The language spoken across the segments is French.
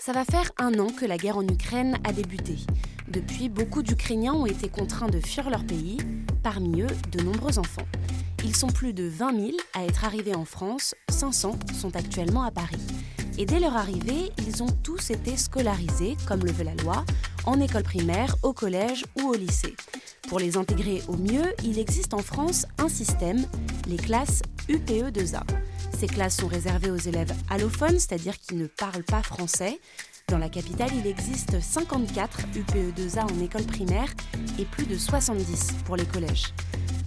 Ça va faire un an que la guerre en Ukraine a débuté. Depuis, beaucoup d'Ukrainiens ont été contraints de fuir leur pays, parmi eux de nombreux enfants. Ils sont plus de 20 000 à être arrivés en France, 500 sont actuellement à Paris. Et dès leur arrivée, ils ont tous été scolarisés, comme le veut la loi, en école primaire, au collège ou au lycée. Pour les intégrer au mieux, il existe en France un système, les classes UPE2A. Ces classes sont réservées aux élèves allophones, c'est-à-dire qui ne parlent pas français. Dans la capitale, il existe 54 UPE2A en école primaire et plus de 70 pour les collèges.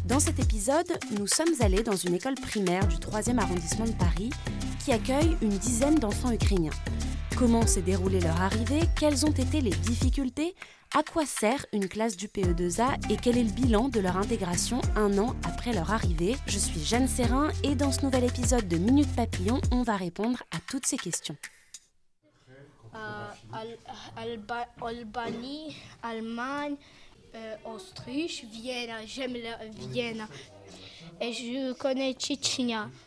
Dans cet épisode, nous sommes allés dans une école primaire du 3e arrondissement de Paris qui accueille une dizaine d'enfants ukrainiens. Comment s'est déroulée leur arrivée? Quelles ont été les difficultés? À quoi sert une classe du PE2A Et quel est le bilan de leur intégration un an après leur arrivée? Je suis Jeanne Serrin et dans ce nouvel épisode de Minute Papillon, on va répondre à toutes ces questions. Albanie, Allemagne, euh, Autriche. J'aime Vienne. Et je connais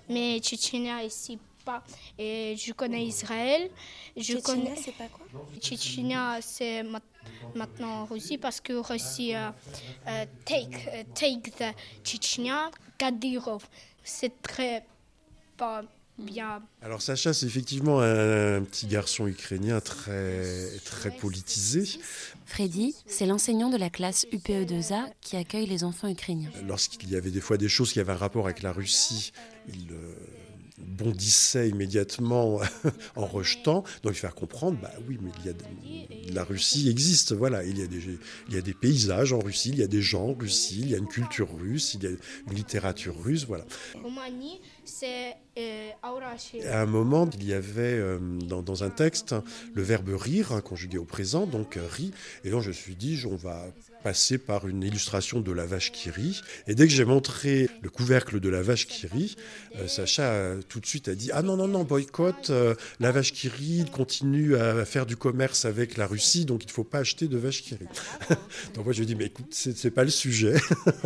mais Tchétchénia ici pas. Et je connais Israël. Je connais. c'est pas quoi? Tchétchénia, c'est maintenant Russie parce que Russie euh, euh, take, euh, take the Tchétchénia, Kadyrov. C'est très pas bien. Alors Sacha, c'est effectivement un, un petit garçon ukrainien très, très politisé. Freddy, c'est l'enseignant de la classe UPE2A qui accueille les enfants ukrainiens. Lorsqu'il y avait des fois des choses qui avaient un rapport avec la Russie, il euh, bondissait immédiatement en rejetant. Donc il faire comprendre, bah oui, mais il y a de- la Russie existe, voilà. Il y, a des, il y a des paysages en Russie, il y a des gens en Russie, il y a une culture russe, il y a une littérature russe, voilà. Euh. À un moment, il y avait euh, dans, dans un texte le verbe rire, hein, conjugué au présent, donc euh, rit. Et donc je me suis dit, on va passer par une illustration de la vache qui rit. Et dès que j'ai montré le couvercle de la vache qui rit, euh, Sacha euh, tout de suite a dit Ah non, non, non, boycott, euh, la vache qui rit continue à faire du commerce avec la Russie, donc il ne faut pas acheter de vache qui rit. donc moi je lui ai dit Mais écoute, c'est pas le sujet.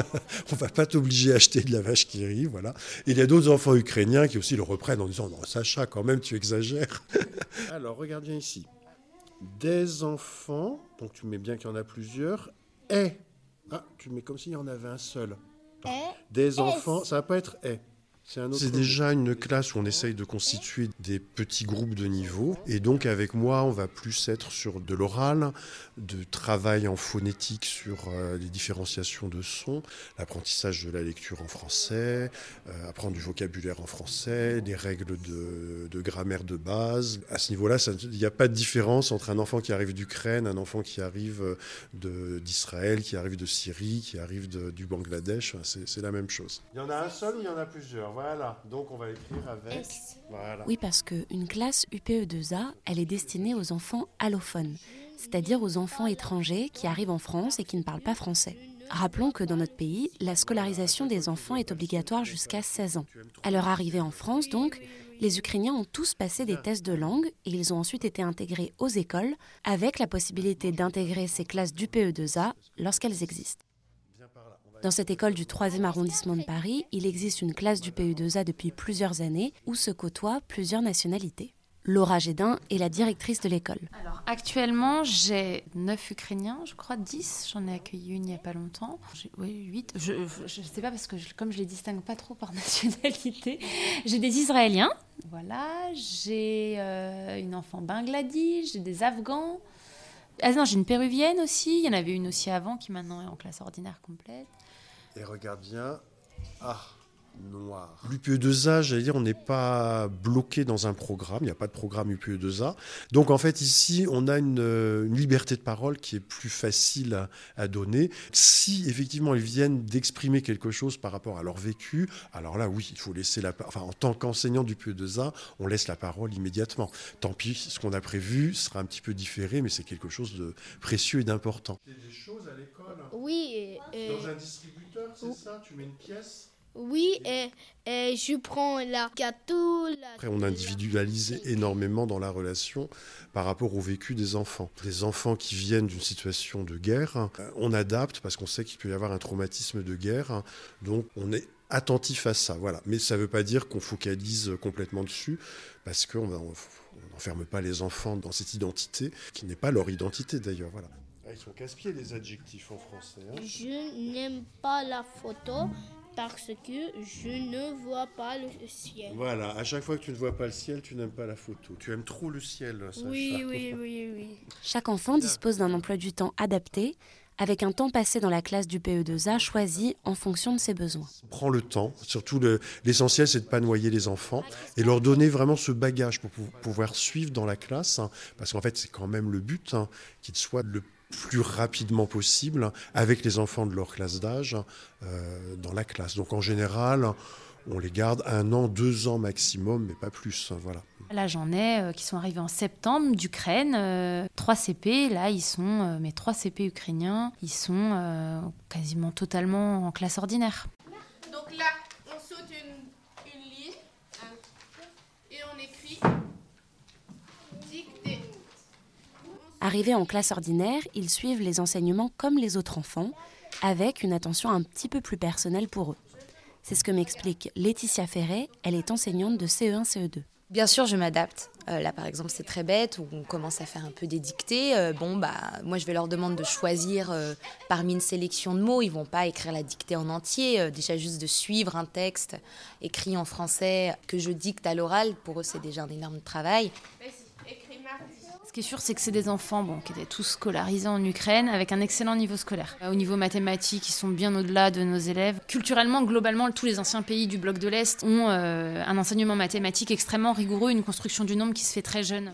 on va pas t'obliger à acheter de la vache qui rit, voilà. Et il y a d'autres enfants ukrainiens qui aussi le reprennent en disant Non, Sacha, quand même, tu exagères. Alors, regarde bien ici. Des enfants, donc tu mets bien qu'il y en a plusieurs, et. Ah, tu mets comme s'il y en avait un seul. Des enfants, ça va pas être et. C'est déjà une classe où on essaye de constituer des petits groupes de niveau. Et donc, avec moi, on va plus être sur de l'oral, de travail en phonétique sur euh, les différenciations de sons, l'apprentissage de la lecture en français, euh, apprendre du vocabulaire en français, des règles de, de grammaire de base. À ce niveau-là, il n'y a pas de différence entre un enfant qui arrive d'Ukraine, un enfant qui arrive euh, d'Israël, qui arrive de Syrie, qui arrive de- du Bangladesh. C'est la même chose. Il y en a un seul ou il y en a plusieurs? Voilà. Donc on va écrire avec. Voilà. Oui, parce qu'une classe UPE2A, elle est destinée aux enfants allophones, c'est-à-dire aux enfants étrangers qui arrivent en France et qui ne parlent pas français. Rappelons que dans notre pays, la scolarisation des enfants est obligatoire jusqu'à 16 ans. À leur arrivée en France, donc, les Ukrainiens ont tous passé des tests de langue et ils ont ensuite été intégrés aux écoles avec la possibilité d'intégrer ces classes d'UPE2A lorsqu'elles existent. Dans cette école du 3e arrondissement de Paris, il existe une classe du PE2A depuis plusieurs années où se côtoient plusieurs nationalités. Laura Gédin est la directrice de l'école. Actuellement, j'ai 9 Ukrainiens, je crois 10. J'en ai accueilli une il n'y a pas longtemps. Oui, 8. Je ne sais pas parce que comme je les distingue pas trop par nationalité, j'ai des Israéliens. Voilà, j'ai euh, une enfant Bangladesh, j'ai des Afghans. Ah non, j'ai une Péruvienne aussi. Il y en avait une aussi avant qui maintenant est en classe ordinaire complète. Et regarde bien. Ah, noir. L'UPE2A, j'allais dire, on n'est pas bloqué dans un programme, il n'y a pas de programme UPE2A. Donc en fait, ici, on a une, une liberté de parole qui est plus facile à, à, donner. Si effectivement ils viennent d'exprimer quelque chose par rapport à leur vécu, alors là, oui, il faut laisser la parole. Enfin, en tant qu'enseignant du PE2A, on laisse la parole immédiatement. Tant pis, ce qu'on a prévu sera un petit peu différé, mais c'est quelque chose de précieux et d'important. des choses à l'école Oui. Et... Dans un distributeur, c'est ça? Tu mets une pièce? Oui, et, et, je prends la gâteau. La... Après, on individualise énormément dans la relation par rapport au vécu des enfants. Des enfants qui viennent d'une situation de guerre, on adapte parce qu'on sait qu'il peut y avoir un traumatisme de guerre. Donc, on est attentif à ça. Voilà. Mais ça ne veut pas dire qu'on focalise complètement dessus parce qu'on n'enferme pas les enfants dans cette identité qui n'est pas leur identité d'ailleurs. Voilà. Ah, ils sont casse-pieds les adjectifs en français. Hein. Je n'aime pas la photo parce que je ne vois pas le ciel. Voilà, à chaque fois que tu ne vois pas le ciel, tu n'aimes pas la photo. Tu aimes trop le ciel, Sacha. Oui, oui, oui, oui. Chaque enfant dispose d'un emploi du temps adapté, avec un temps passé dans la classe du PE2A choisi en fonction de ses besoins. Prends le temps, surtout l'essentiel c'est de ne pas noyer les enfants et leur donner vraiment ce bagage pour pouvoir suivre dans la classe, hein, parce qu'en fait c'est quand même le but, hein, qu'ils soient le plus rapidement possible avec les enfants de leur classe d'âge euh, dans la classe. Donc en général, on les garde un an, deux ans maximum, mais pas plus. Voilà. Là, j'en ai euh, qui sont arrivés en septembre d'Ukraine, euh, trois CP. Là, ils sont, euh, mes trois CP ukrainiens, ils sont euh, quasiment totalement en classe ordinaire. Donc là, on saute une, une ligne et on écrit dictée. Arrivés en classe ordinaire, ils suivent les enseignements comme les autres enfants, avec une attention un petit peu plus personnelle pour eux. C'est ce que m'explique Laetitia Ferret, elle est enseignante de CE1, CE2. Bien sûr, je m'adapte. Euh, là, par exemple, c'est très bête, où on commence à faire un peu des dictées. Euh, bon, bah, moi, je vais leur demander de choisir euh, parmi une sélection de mots. Ils vont pas écrire la dictée en entier. Déjà, juste de suivre un texte écrit en français que je dicte à l'oral, pour eux, c'est déjà un énorme travail. Ce qui est sûr, c'est que c'est des enfants qui étaient tous scolarisés en Ukraine avec un excellent niveau scolaire. Au niveau mathématique, ils sont bien au-delà de nos élèves. Culturellement, globalement, tous les anciens pays du bloc de l'Est ont euh, un enseignement mathématique extrêmement rigoureux, une construction du nombre qui se fait très jeune.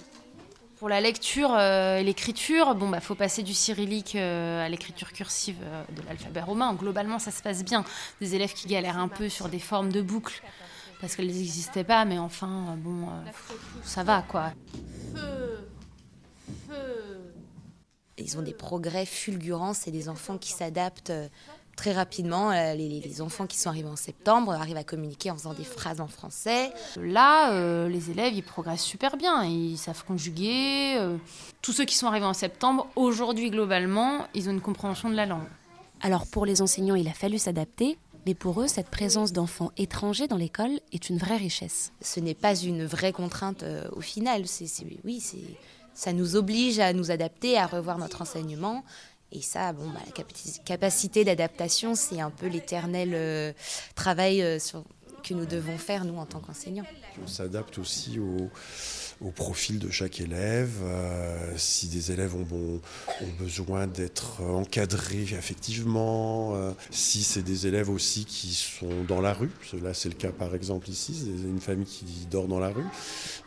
Pour la lecture euh, et l'écriture, bon, bah, faut passer du cyrillique euh, à l'écriture cursive euh, de l'alphabet romain. Globalement, ça se passe bien. Des élèves qui galèrent un peu sur des formes de boucles parce qu'elles n'existaient pas, mais enfin, bon, ça va quoi. Feu. Ils ont des progrès fulgurants, c'est des enfants qui s'adaptent euh, très rapidement. Euh, Les, les enfants qui sont arrivés en septembre arrivent à communiquer en faisant des phrases en français. Là, euh, les élèves, ils progressent super bien. Ils savent conjuguer. Tous ceux qui sont arrivés en septembre, aujourd'hui, globalement, ils ont une compréhension de la langue. Alors pour les enseignants, il a fallu s'adapter, mais pour eux, cette présence d'enfants étrangers dans l'école est une vraie richesse. Ce n'est pas une vraie contrainte euh, au final. C'est, c'est- oui, c'est, ça nous oblige à nous adapter, à revoir notre enseignement. Et ça, bon, bah, la capaci- capacité d'adaptation, c'est un peu l'éternel euh, travail euh, que nous devons faire, nous, en tant qu'enseignants. On s'adapte aussi au, au profil de chaque élève. Euh, si des élèves ont, bon- ont besoin d'être encadrés affectivement, euh, si c'est des élèves aussi qui sont dans la rue, là c'est le cas par exemple ici, c'est une famille qui dort dans la rue.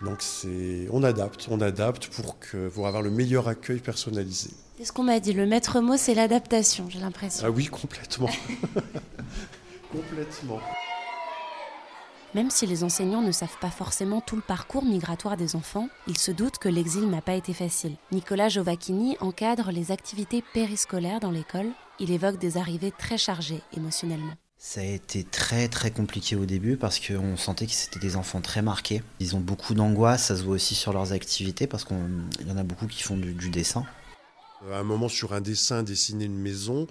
Donc c'est, on adapte, on adapte pour, que, pour avoir le meilleur accueil personnalisé. C'est ce qu'on m'a dit, le maître mot, c'est l'adaptation, j'ai l'impression. Ah oui, complètement. complètement. Même si les enseignants ne savent pas forcément tout le parcours migratoire des enfants, ils se doutent que l'exil n'a pas été facile. Nicolas Giovacchini encadre les activités périscolaires dans l'école. Il évoque des arrivées très chargées émotionnellement. Ça a été très très compliqué au début parce qu'on sentait que c'était des enfants très marqués. Ils ont beaucoup d'angoisse, ça se voit aussi sur leurs activités parce qu'il y en a beaucoup qui font du, du dessin. À un moment, sur un dessin, dessiner une maison,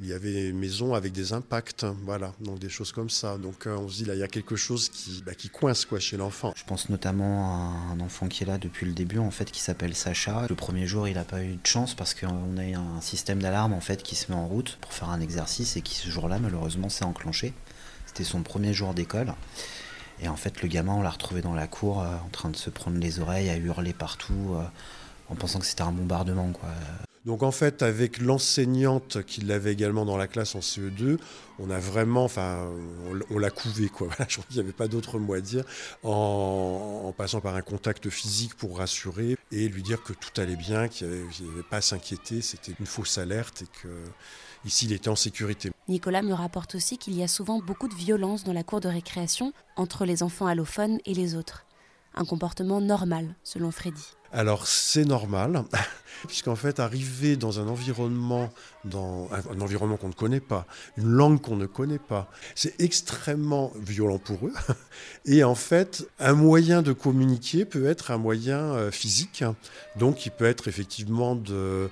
il y avait une maison avec des impacts, hein, voilà, donc des choses comme ça. Donc euh, on se dit, là, il y a quelque chose qui, bah, qui coince quoi, chez l'enfant. Je pense notamment à un enfant qui est là depuis le début en fait qui s'appelle Sacha. Le premier jour, il n'a pas eu de chance parce qu'on a eu un système d'alarme en fait qui se met en route pour faire un exercice et qui ce jour-là malheureusement s'est enclenché. C'était son premier jour d'école. Et en fait, le gamin, on l'a retrouvé dans la cour euh, en train de se prendre les oreilles, à hurler partout, euh, en pensant que c'était un bombardement quoi. Donc en fait, avec l'enseignante qui l'avait également dans la classe en CE2, on a vraiment, enfin, on, l'a couvé, quoi. Voilà, je crois qu'il n'y avait pas d'autre mot à dire, en, passant par un contact physique pour rassurer et lui dire que tout allait bien, qu'il n'y avait, pas à s'inquiéter, c'était une fausse alerte et que ici il était en sécurité. Nicolas me rapporte aussi qu'il y a souvent beaucoup de violence dans la cour de récréation entre les enfants allophones et les autres. Un comportement normal, selon Freddy. Alors c'est normal, puisqu'en fait arriver dans un environnement, dans un, environnement qu'on ne connaît pas, une langue qu'on ne connaît pas, c'est extrêmement violent pour eux. Et en fait, un moyen de communiquer peut être un moyen euh, physique, donc il peut être effectivement de,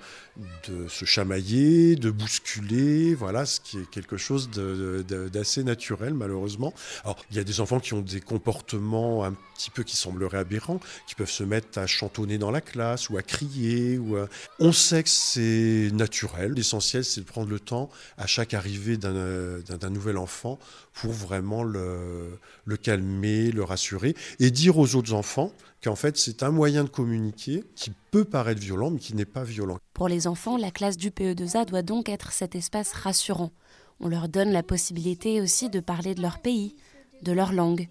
de se chamailler, de bousculer, voilà, ce qui est quelque chose d'assez naturel malheureusement. Alors il y a des enfants qui ont des comportements un petit peu qui sembleraient aberrants, qui peuvent se mettre à chantonner dans la classe ou à crier. Ou On sait que c'est naturel. L'essentiel, c'est de prendre le temps à chaque arrivée d'un nouvel enfant pour vraiment le, le calmer, le rassurer et dire aux autres enfants qu'en fait, c'est un moyen de communiquer qui peut paraître violent, mais qui n'est pas violent. Pour les enfants, la classe du PE2A doit donc être cet espace rassurant. On leur donne la possibilité aussi de parler de leur pays, de leur langue.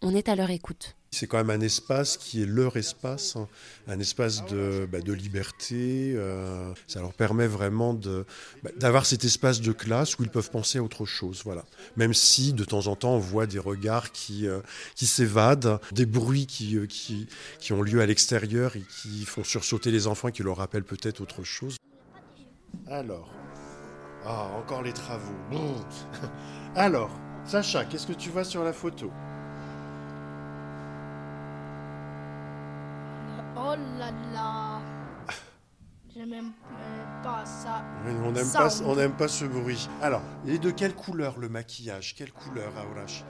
On est à leur écoute. C'est quand même un espace qui est leur espace, hein. un espace de, bah, de liberté. Euh, ça leur permet vraiment bah, d'avoir cet espace de classe où ils peuvent penser à autre chose. Voilà. Même si de temps en temps on voit des regards qui, euh, qui s'évadent, des bruits qui, euh, qui, qui ont lieu à l'extérieur et qui font sursauter les enfants et qui leur rappellent peut-être autre chose. Alors, ah, encore les travaux. Alors, Sacha, qu'est-ce que tu vois sur la photo? Oh là là J'aime euh, pas ça. on n'aime pas, on pas ce bruit. Alors, et de quelle couleur le maquillage? Quelle couleur, Aurash?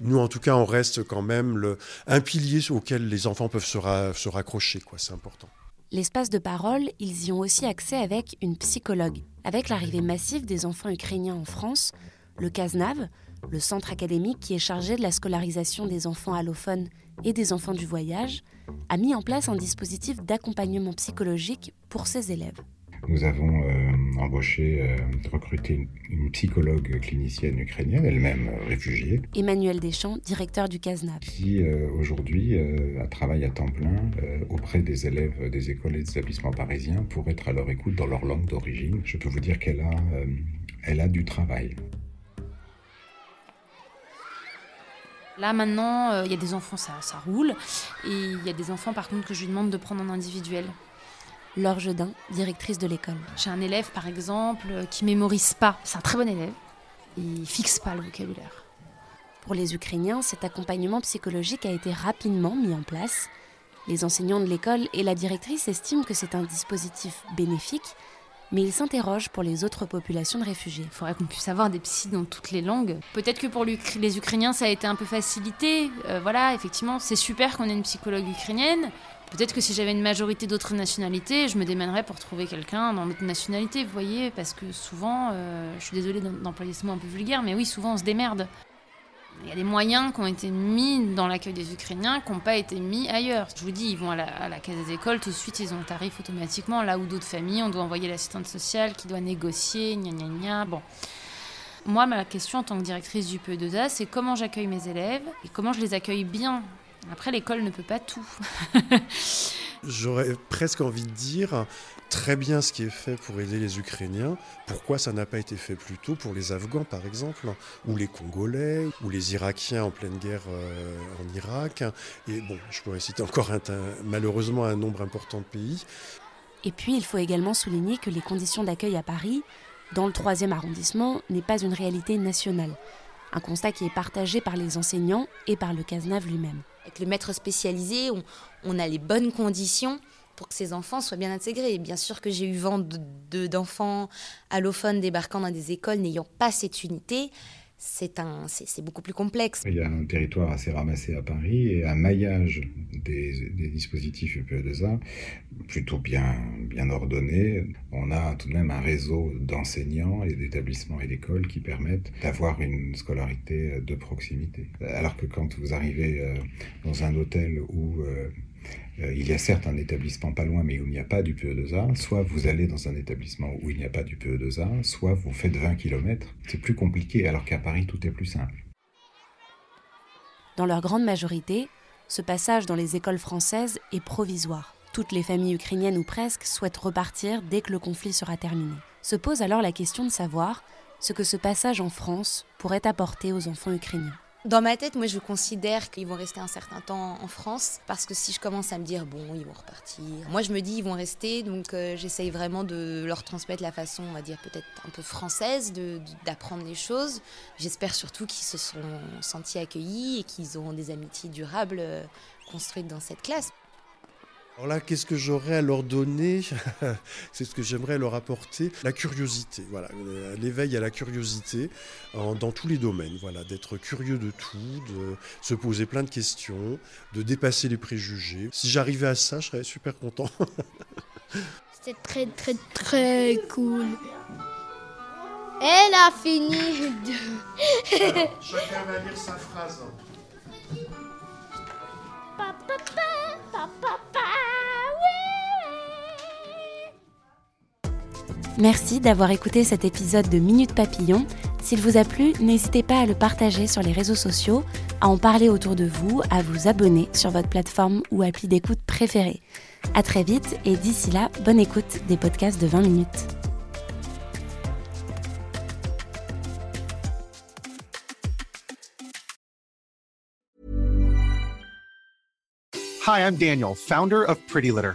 Nous, en tout cas, on reste quand même le, un pilier auquel les enfants peuvent se, se raccrocher, quoi. C'est important. L'espace de parole, ils y ont aussi accès avec une psychologue. Avec l'arrivée massive des enfants ukrainiens en France, le CASNAV, le centre académique qui est chargé de la scolarisation des enfants allophones et des enfants du voyage, a mis en place un dispositif d'accompagnement psychologique pour ses élèves. Nous avons euh, embauché, euh, recruté une, psychologue clinicienne ukrainienne, elle-même euh, réfugiée. Emmanuel Deschamps, directeur du CASNAP. Qui aujourd'hui travaille à temps plein auprès des élèves des écoles et des établissements parisiens pour être à leur écoute dans leur langue d'origine. Je peux vous dire qu'elle a, elle a du travail. Là maintenant, euh, il y a des enfants, ça, ça roule. Et il y a des enfants par contre que je lui demande de prendre en individuel. Laure Jedin, directrice de l'école. J'ai un élève par exemple qui mémorise pas. C'est un très bon élève. Il fixe pas le vocabulaire. Pour les Ukrainiens, cet accompagnement psychologique a été rapidement mis en place. Les enseignants de l'école et la directrice estiment que c'est un dispositif bénéfique mais il s'interroge pour les autres populations de réfugiés. Il faudrait qu'on puisse avoir des psys dans toutes les langues. Peut-être que pour les Ukrainiens, ça a été un peu facilité. Euh, voilà, effectivement, c'est super qu'on ait une psychologue ukrainienne. Peut-être que si j'avais une majorité d'autres nationalités, je me démènerais pour trouver quelqu'un dans notre nationalité, vous voyez, parce que souvent, euh, je suis désolée d'employer ce mot un peu vulgaire, mais oui, souvent on se démerde. Il y a des moyens qui ont été mis dans l'accueil des Ukrainiens qui n'ont pas été mis ailleurs. Je vous dis, ils vont à la, à des écoles, tout de suite ils ont le tarif automatiquement. Là où d'autres familles, on doit envoyer l'assistante sociale qui doit négocier, gna gna gna. Bon. Moi, ma question en tant que directrice du PE2A, c'est comment j'accueille mes élèves et comment je les accueille bien? Après, l'école ne peut pas tout. J'aurais presque envie de dire très bien ce qui est fait pour aider les Ukrainiens. Pourquoi ça n'a pas été fait plus tôt pour les Afghans, par exemple, ou les Congolais, ou les Irakiens en pleine guerre euh, en Irak Et bon, je pourrais citer encore malheureusement un nombre important de pays. Et puis, il faut également souligner que les conditions d'accueil à Paris, dans le troisième arrondissement, n'est pas une réalité nationale. Un constat qui est partagé par les enseignants et par le CASNAV lui-même. Avec le maître spécialisé, on a les bonnes conditions pour que ces enfants soient bien intégrés. bien sûr que j'ai eu vent d'enfants allophones débarquant dans des écoles n'ayant pas cette unité. C'est un, c'est beaucoup plus complexe. Il y a un territoire assez ramassé à Paris et un maillage des, dispositifs UPE2A plutôt bien, bien ordonné. On a tout de même un réseau d'enseignants et d'établissements et d'écoles qui permettent d'avoir une scolarité de proximité. Alors que quand vous arrivez euh, dans un hôtel où euh, il y a certes un établissement pas loin, mais où il n'y a pas du PE2A. Soit vous allez dans un établissement où il n'y a pas du PE2A, soit vous faites 20 km. C'est plus compliqué, alors qu'à Paris, tout est plus simple. Dans leur grande majorité, ce passage dans les écoles françaises est provisoire. Toutes les familles ukrainiennes ou presque souhaitent repartir dès que le conflit sera terminé. Se pose alors la question de savoir ce que ce passage en France pourrait apporter aux enfants ukrainiens. Dans ma tête, moi, je considère qu'ils vont rester un certain temps en France parce que si je commence à me dire bon, ils vont repartir, moi je me dis ils vont rester, donc euh, j'essaye vraiment de leur transmettre la façon, on va dire peut-être un peu française, d'apprendre les choses. J'espère surtout qu'ils se sont sentis accueillis et qu'ils auront des amitiés durables euh, construites dans cette classe. Alors là, qu'est-ce que j'aurais à leur donner C'est ce que j'aimerais leur apporter, la curiosité. Voilà, euh, l'éveil à la curiosité dans tous les domaines. Voilà, d'être curieux de tout, de se poser plein de questions, de dépasser les préjugés. Si j'arrivais à ça, je serais super content. C'était très très très cool. Elle a fini de. Chacun va lire sa phrase. Merci d'avoir écouté cet épisode de Minute Papillon. S'il vous a plu, n'hésitez pas à le partager sur les réseaux sociaux, à en parler autour de vous, à vous abonner sur votre plateforme ou appli d'écoute préférée. À très vite et d'ici là, bonne écoute des podcasts de 20 minutes. Hi, I'm Daniel, founder of Pretty Litter.